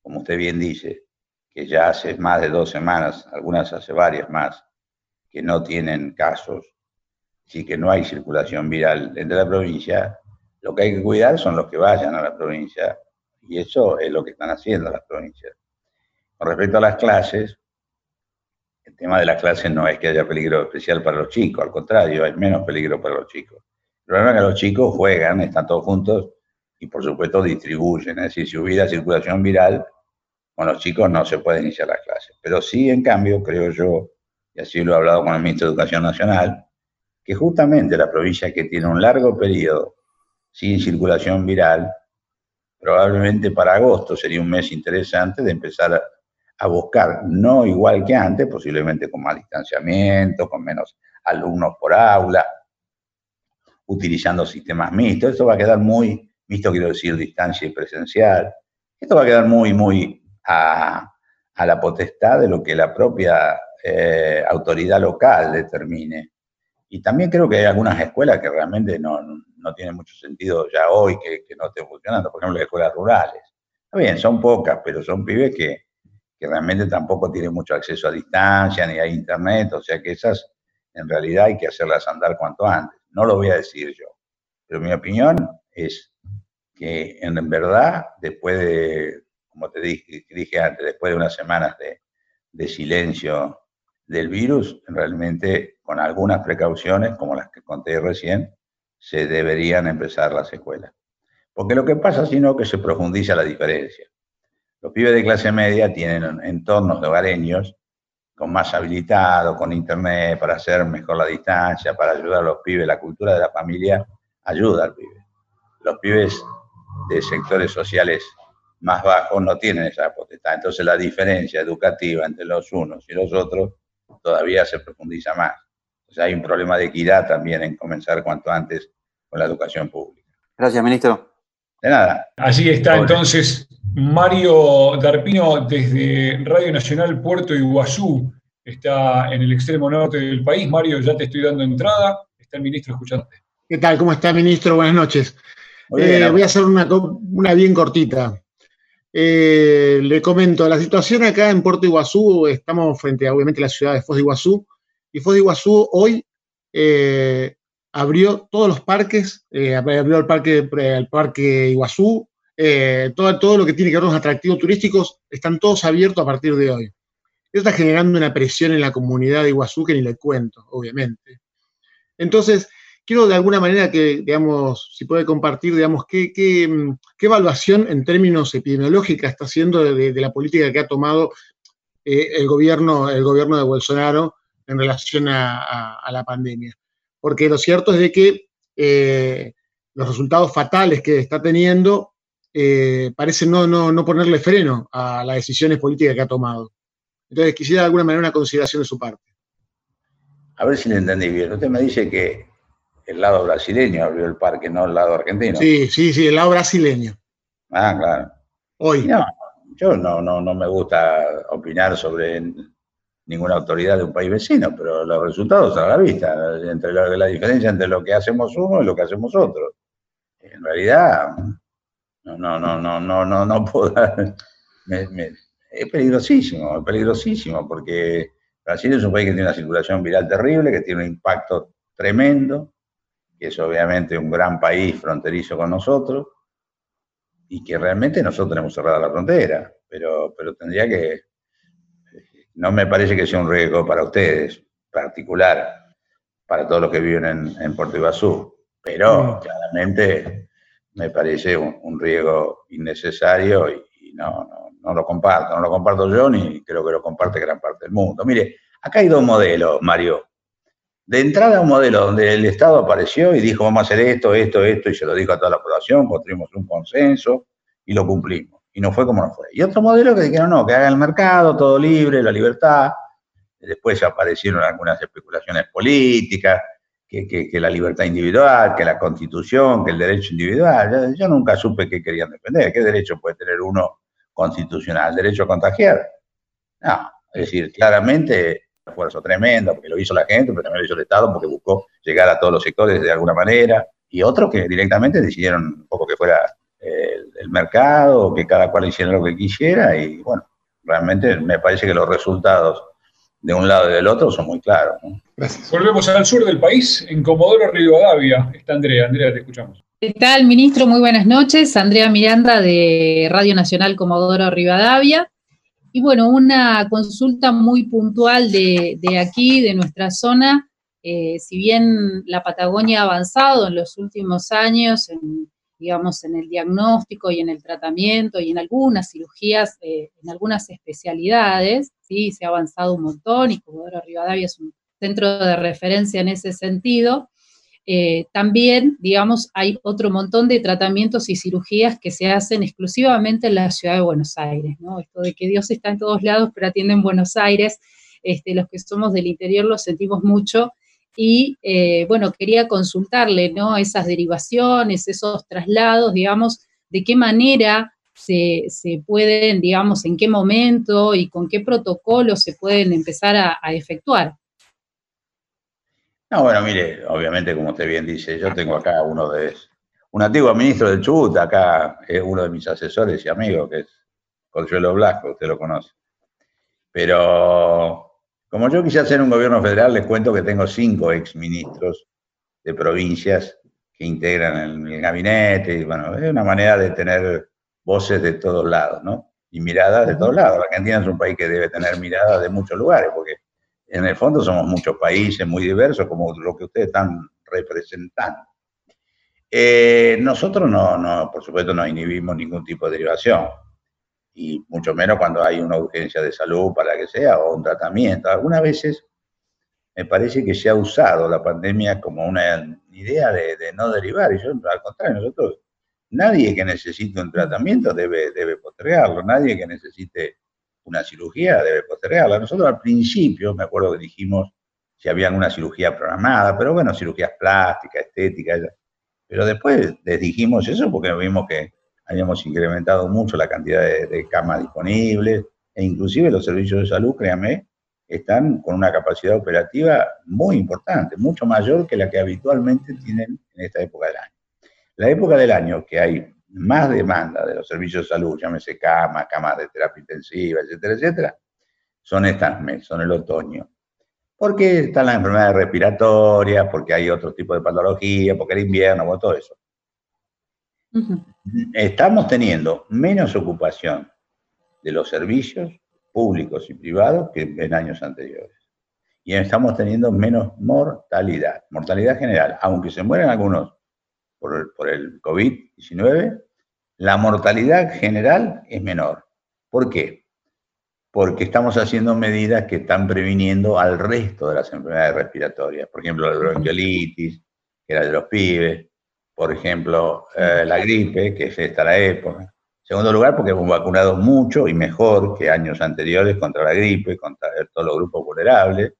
como usted bien dice, que ya hace más de dos semanas, algunas hace varias más, que no tienen casos, y que no hay circulación viral entre la provincia, lo que hay que cuidar son los que vayan a la provincia, y eso es lo que están haciendo las provincias. Con respecto a las clases, el tema de las clases no es que haya peligro especial para los chicos, al contrario, hay menos peligro para los chicos. El problema es que los chicos juegan, están todos juntos y por supuesto distribuyen. Es decir, si hubiera circulación viral, con los chicos no se puede iniciar las clases. Pero sí, en cambio, creo yo, y así lo he hablado con el ministro de Educación Nacional, que justamente la provincia que tiene un largo periodo sin circulación viral, probablemente para agosto sería un mes interesante de empezar a buscar, no igual que antes, posiblemente con más distanciamiento, con menos alumnos por aula, utilizando sistemas mixtos. Esto va a quedar muy, mixto quiero decir distancia y presencial. Esto va a quedar muy, muy a, la potestad de lo que la propia eh, autoridad local determine. Y también creo que hay algunas escuelas que realmente no, no tienen mucho sentido ya hoy que, que no estén funcionando, por ejemplo, las escuelas rurales. Está bien, son pocas, pero son pibes que, que realmente tampoco tienen mucho acceso a distancia ni a internet, o sea que esas en realidad hay que hacerlas andar cuanto antes. No lo voy a decir yo, pero mi opinión es que en verdad, después de, como te dije, dije antes, después de unas semanas de, de silencio del virus, realmente con algunas precauciones, como las que conté recién, se deberían empezar las escuelas. Porque lo que pasa, sino que se profundiza la diferencia. Los pibes de clase media tienen entornos de hogareños con más habilitado, con internet, para hacer mejor la distancia, para ayudar a los pibes. La cultura de la familia ayuda al pibe. Los pibes de sectores sociales más bajos no tienen esa potestad. Entonces la diferencia educativa entre los unos y los otros todavía se profundiza más. O sea, hay un problema de equidad también en comenzar cuanto antes con la educación pública. Gracias, ministro. De nada. Allí está entonces Mario Darpino desde Radio Nacional Puerto Iguazú, está en el extremo norte del país. Mario, ya te estoy dando entrada, está el ministro escuchándote. ¿Qué tal? ¿Cómo está, ministro? Buenas noches. Eh, voy a hacer una, bien cortita. Eh, le comento, la situación acá en Puerto Iguazú, estamos frente a obviamente la ciudad de Foz de Iguazú, y Foz de Iguazú hoy eh, abrió todos los parques, abrió el parque, el parque Iguazú, eh, todo, todo lo que tiene que ver con los atractivos turísticos, están todos abiertos a partir de hoy. Eso está generando una presión en la comunidad de Iguazú que ni le cuento, obviamente. Entonces, quiero de alguna manera que, digamos, si puede compartir, digamos, qué, qué, evaluación en términos epidemiológicos está haciendo de, la política que ha tomado eh, el, gobierno, el gobierno de Bolsonaro en relación a, la pandemia. Porque lo cierto es de que eh, los resultados fatales que está teniendo eh, parece no, no, ponerle freno a las decisiones políticas que ha tomado. Entonces, quisiera de alguna manera una consideración de su parte. A ver si le entendí bien. Usted me dice que el lado brasileño abrió el parque, no el lado argentino. Sí, sí, sí, el lado brasileño. Ah, claro. Hoy. No, yo no, no, no me gusta opinar sobre ninguna autoridad de un país vecino, pero los resultados a la vista, entre la, la diferencia entre lo que hacemos uno y lo que hacemos otro. En realidad, no, no, no, no, no, no puedo. es peligrosísimo, es peligrosísimo, porque Brasil es un país que tiene una circulación viral terrible, que tiene un impacto tremendo, que es obviamente un gran país fronterizo con nosotros, y que realmente nosotros tenemos cerrada la frontera, pero, pero tendría que. No me parece que sea un riesgo para ustedes, particular, para todos los que viven en, en Puerto Iguazú, pero mm. claramente me parece un, riesgo innecesario y, no, no, lo comparto. No lo comparto yo ni creo que lo comparte gran parte del mundo. Mire, acá hay dos modelos, Mario. De entrada, un modelo donde el Estado apareció y dijo, vamos a hacer esto, esto, esto, y se lo dijo a toda la población, construimos un consenso y lo cumplimos. Y no fue como no fue. Y otro modelo que dijeron, no, que haga el mercado, todo libre, la libertad. Después aparecieron algunas especulaciones políticas, que, la libertad individual, que la constitución, que el derecho individual. Yo, nunca supe qué querían defender. ¿Qué derecho puede tener uno constitucional? ¿El derecho a contagiar? No, es decir, claramente esfuerzo tremendo, porque lo hizo la gente, pero también lo hizo el Estado, porque buscó llegar a todos los sectores de alguna manera, y otros que directamente decidieron un poco que fuera el, el mercado, que cada cual hiciera lo que quisiera, y bueno, realmente me parece que los resultados de un lado y del otro son muy claros. Volvemos al sur del país, en Comodoro Rivadavia. Está Andrea. Andrea, te escuchamos. ¿Qué tal, ministro? Muy buenas noches. Andrea Miranda de Radio Nacional Comodoro Rivadavia. Y bueno, una consulta muy puntual de, aquí, de nuestra zona. Eh, si bien la Patagonia ha avanzado en los últimos años en, digamos, en el diagnóstico y en el tratamiento y en algunas cirugías, eh, en algunas especialidades, ¿sí? Se ha avanzado un montón y Comodoro Rivadavia es un centro de referencia en ese sentido. Eh, también, digamos, hay otro montón de tratamientos y cirugías que se hacen exclusivamente en la ciudad de Buenos Aires, ¿no? Esto de que Dios está en todos lados, pero atiende en Buenos Aires, este, los que somos del interior lo sentimos mucho. Y eh, bueno, quería consultarle, ¿no? Esas derivaciones, esos traslados, digamos, de qué manera se, pueden, digamos, en qué momento y con qué protocolo se pueden empezar a efectuar. No, bueno, mire, obviamente, como usted bien dice, yo tengo acá uno de un antiguo ministro del Chubut, acá es uno de mis asesores y amigos, que es Consuelo Blasco, usted lo conoce. Pero como yo quise hacer un gobierno federal, les cuento que tengo cinco exministros de provincias que integran el, el gabinete, y bueno, es una manera de tener voces de todos lados, ¿no? Y miradas de todos lados. La Argentina es un país que debe tener miradas de muchos lugares, porque en el fondo somos muchos países muy diversos, como lo que ustedes están representando. Eh, nosotros no, no, por supuesto, no inhibimos ningún tipo de derivación, y mucho menos cuando hay una urgencia de salud para que sea, o un tratamiento. Algunas veces me parece que se ha usado la pandemia como una idea de, no derivar, y yo, al contrario, nosotros, nadie que necesite un tratamiento debe, debe postergarlo, nadie que necesite una cirugía debe postergarla. Nosotros al principio, me acuerdo que dijimos si había alguna cirugía programada, pero bueno, cirugías plásticas, estéticas, pero después les dijimos eso porque vimos que habíamos incrementado mucho la cantidad de, camas disponibles e inclusive los servicios de salud, créanme, están con una capacidad operativa muy importante, mucho mayor que la que habitualmente tienen en esta época del año. La época del año que hay más demanda de los servicios de salud, llámese camas, camas de terapia intensiva, etcétera, etcétera, son estas meses, son el otoño. Porque están las enfermedades respiratorias, porque hay otro tipo de patología, porque era invierno, por todo eso. Estamos teniendo menos ocupación de los servicios públicos y privados que en años anteriores. Y estamos teniendo menos mortalidad, mortalidad general, aunque se mueren algunos por por el COVID-19, la mortalidad general es menor. ¿Por qué? Porque estamos haciendo medidas que están previniendo al resto de las enfermedades respiratorias. Por ejemplo, la bronquiolitis, que era de los pibes. Por ejemplo, eh, la gripe, que es esta la época. En segundo lugar, porque hemos vacunado mucho y mejor que años anteriores contra la gripe, contra todos los grupos vulnerables.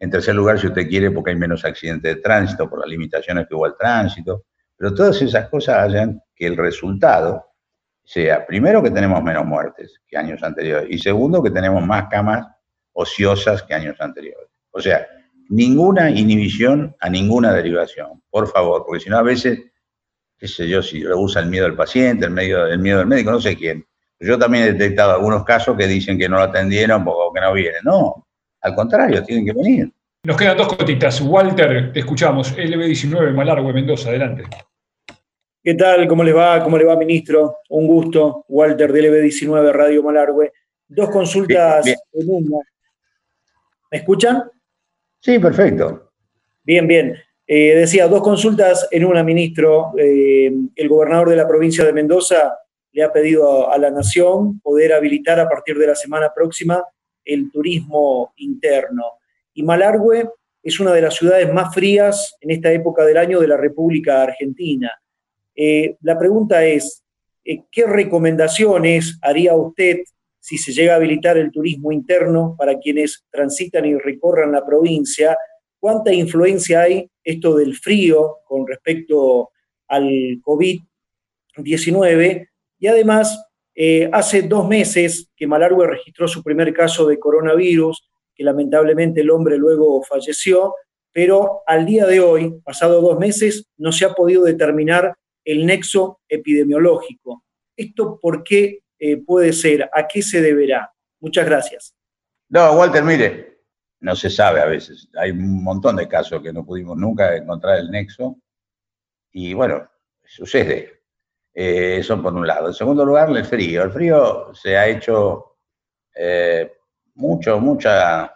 En tercer lugar, si usted quiere, porque hay menos accidentes de tránsito por las limitaciones que hubo al tránsito. Pero todas esas cosas hayan que el resultado sea, primero, que tenemos menos muertes que años anteriores, y segundo, que tenemos más camas ociosas que años anteriores. O sea, ninguna inhibición a ninguna derivación, por favor, porque si no a veces, qué sé yo, si rehúsa el miedo del paciente, el, medio, el miedo del médico, no sé quién. Yo también he detectado algunos casos que dicen que no lo atendieron o que no vienen. No, al contrario, tienen que venir. Nos quedan dos cotitas. Walter, te escuchamos. LB19, Malargue, Mendoza, adelante. ¿Qué tal? ¿Cómo le va? ¿Cómo le va, ministro? Un gusto. Walter del EB19 Radio Malargüe. Dos consultas en una. ¿Me escuchan? Sí, perfecto. Bien, bien. Eh, decía, dos consultas en una, ministro. Eh, el gobernador de la provincia de Mendoza le ha pedido a, la Nación poder habilitar a partir de la semana próxima el turismo interno. Y Malargüe es una de las ciudades más frías en esta época del año de la República Argentina. Eh, la pregunta es, eh, ¿qué recomendaciones haría usted si se llega a habilitar el turismo interno para quienes transitan y recorran la provincia? ¿Cuánta influencia hay esto del frío con respecto al COVID-19? Y además, eh, hace dos meses que Malargüe registró su primer caso de coronavirus, que lamentablemente el hombre luego falleció, pero al día de hoy, pasado dos meses, no se ha podido determinar el nexo epidemiológico. ¿Esto por qué eh, puede ser? ¿A qué se deberá? Muchas gracias. No, Walter, mire, no se sabe a veces. Hay un montón de casos que no pudimos nunca encontrar el nexo. Y bueno, sucede. Eh, eso por un lado. En segundo lugar, el frío. El frío se ha hecho eh, mucho, mucha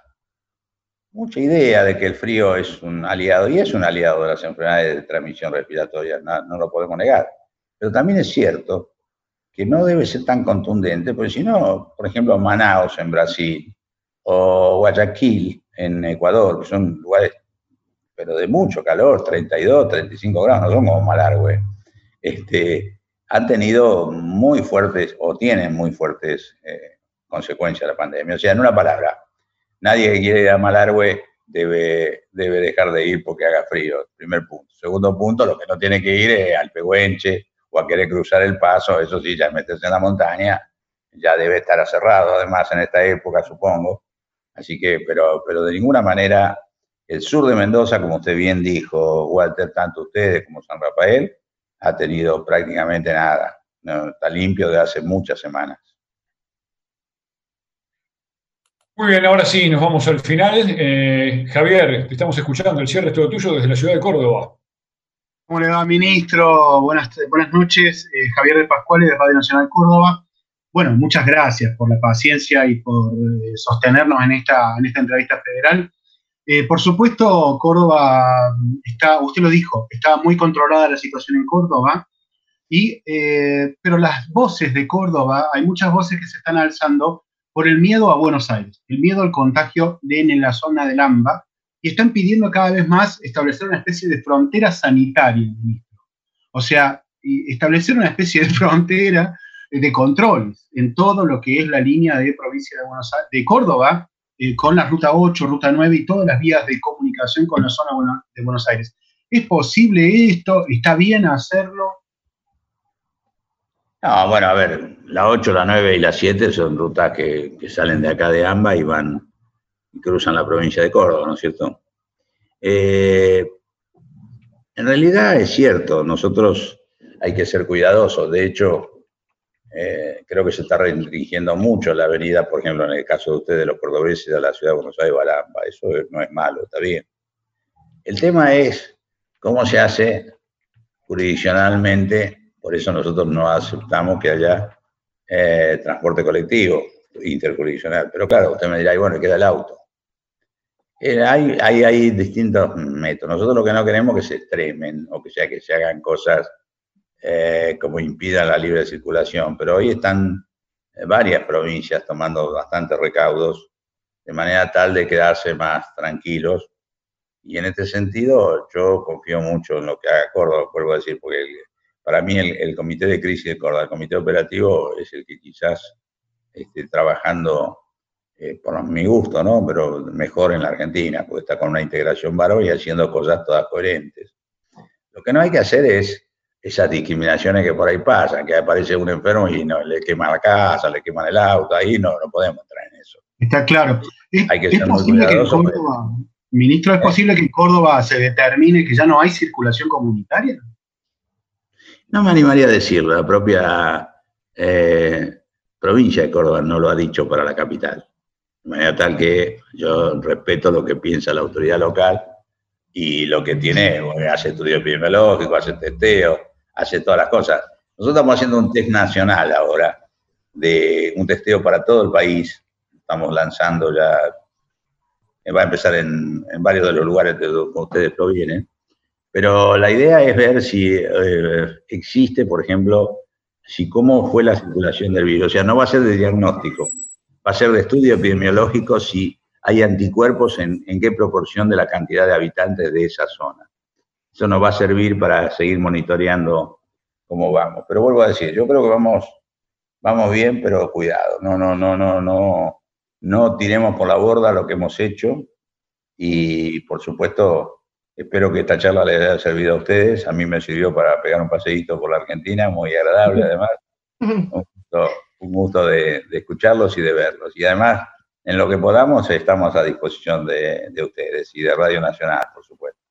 mucha idea de que el frío es un aliado, y es un aliado de las enfermedades de transmisión respiratoria, no, lo podemos negar. Pero también es cierto que no debe ser tan contundente, porque si no, por ejemplo, Manaus en Brasil o Guayaquil en Ecuador, que son lugares pero de mucho calor, 32, 35 grados, no son como Malargüe, este, han tenido muy fuertes o tienen muy fuertes eh, consecuencias la pandemia. O sea, en una palabra, nadie que quiere ir a Malargüe debe, debe dejar de ir porque haga frío, primer punto. Segundo punto, lo que no tiene que ir es al Pehuenche o a querer cruzar el paso, eso sí, ya meterse en la montaña, ya debe estar cerrado además en esta época, supongo. Así que, pero, pero de ninguna manera el sur de Mendoza, como usted bien dijo, Walter, tanto ustedes como San Rafael, ha tenido prácticamente nada. está limpio de hace muchas semanas. Muy bien, ahora sí, nos vamos al final. Eh, Javier, te estamos escuchando. El cierre es todo tuyo desde la ciudad de Córdoba. ¿Cómo le va, ministro? Buenas, buenas noches. Eh, Javier de Pascuales, de Radio Nacional Córdoba. Bueno, muchas gracias por la paciencia y por eh, sostenernos en esta, en esta entrevista federal. Eh, por supuesto, Córdoba está, usted lo dijo, está muy controlada la situación en Córdoba, y, eh, pero las voces de Córdoba, hay muchas voces que se están alzando por el miedo a Buenos Aires, el miedo al contagio de en la zona del AMBA, y están pidiendo cada vez más establecer una especie de frontera sanitaria, ministro. O sea, establecer una especie de frontera de controles en todo lo que es la línea de provincia de Buenos Aires, de Córdoba, eh, con la ruta 8, ruta 9 y todas las vías de comunicación con la zona de Buenos Aires. ¿Es posible esto? ¿Está bien hacerlo? No, bueno, a ver, la 8, la 9 y la 7 son rutas que, salen de acá de AMBA y van y cruzan la provincia de Córdoba, ¿no es cierto? Eh, en realidad es cierto, nosotros hay que ser cuidadosos. De hecho, eh, creo que se está restringiendo mucho la avenida, por ejemplo, en el caso de ustedes, los cordobeses, a la ciudad de Buenos Aires, Baramba. Eso no es malo, está bien. El tema es cómo se hace jurisdiccionalmente, por eso nosotros no aceptamos que haya eh, transporte colectivo interjurisdiccional. Pero claro, usted me dirá, y bueno, queda el auto. Eh, hay, hay, distintos métodos. Nosotros lo que no queremos es que se extremen o que sea que se hagan cosas eh, como impida la libre circulación, pero hoy están eh, varias provincias tomando bastantes recaudos de manera tal de quedarse más tranquilos. Y en este sentido, yo confío mucho en lo que haga Córdoba, vuelvo a decir, porque para mí el, comité de crisis de Córdoba, el comité operativo, es el que quizás esté trabajando eh, por mi gusto, ¿no? Pero mejor en la Argentina, porque está con una integración varón y haciendo cosas todas coherentes. Lo que no hay que hacer es esas discriminaciones que por ahí pasan, que aparece un enfermo y no, le queman la casa, le queman el auto, ahí no, no podemos entrar en eso. Está claro. ¿Es, hay que ser posible que en Córdoba, ministro, es posible que en Córdoba se determine que ya no hay circulación comunitaria? No me animaría a decirlo, la propia eh, provincia de Córdoba no lo ha dicho para la capital. De manera tal que yo respeto lo que piensa la autoridad local y lo que tiene, hace estudio epidemiológico, hace testeo, hace todas las cosas. Nosotros estamos haciendo un test nacional ahora, de un testeo para todo el país. Estamos lanzando ya, va a empezar en, varios de los lugares de donde ustedes provienen. Pero la idea es ver si eh, existe, por ejemplo, si cómo fue la circulación del virus. O sea, no va a ser de diagnóstico, va a ser de estudio epidemiológico si hay anticuerpos en, en qué proporción de la cantidad de habitantes de esa zona. Eso nos va a servir para seguir monitoreando cómo vamos. Pero vuelvo a decir, yo creo que vamos, vamos bien, pero cuidado. No, no, no, no, no, no tiremos por la borda lo que hemos hecho. Y por supuesto, espero que esta charla les haya servido a ustedes. A mí me sirvió para pegar un paseíto por la Argentina, muy agradable además. Un gusto, de, escucharlos y de verlos. Y además, en lo que podamos, estamos a disposición de, de ustedes y de Radio Nacional, por supuesto.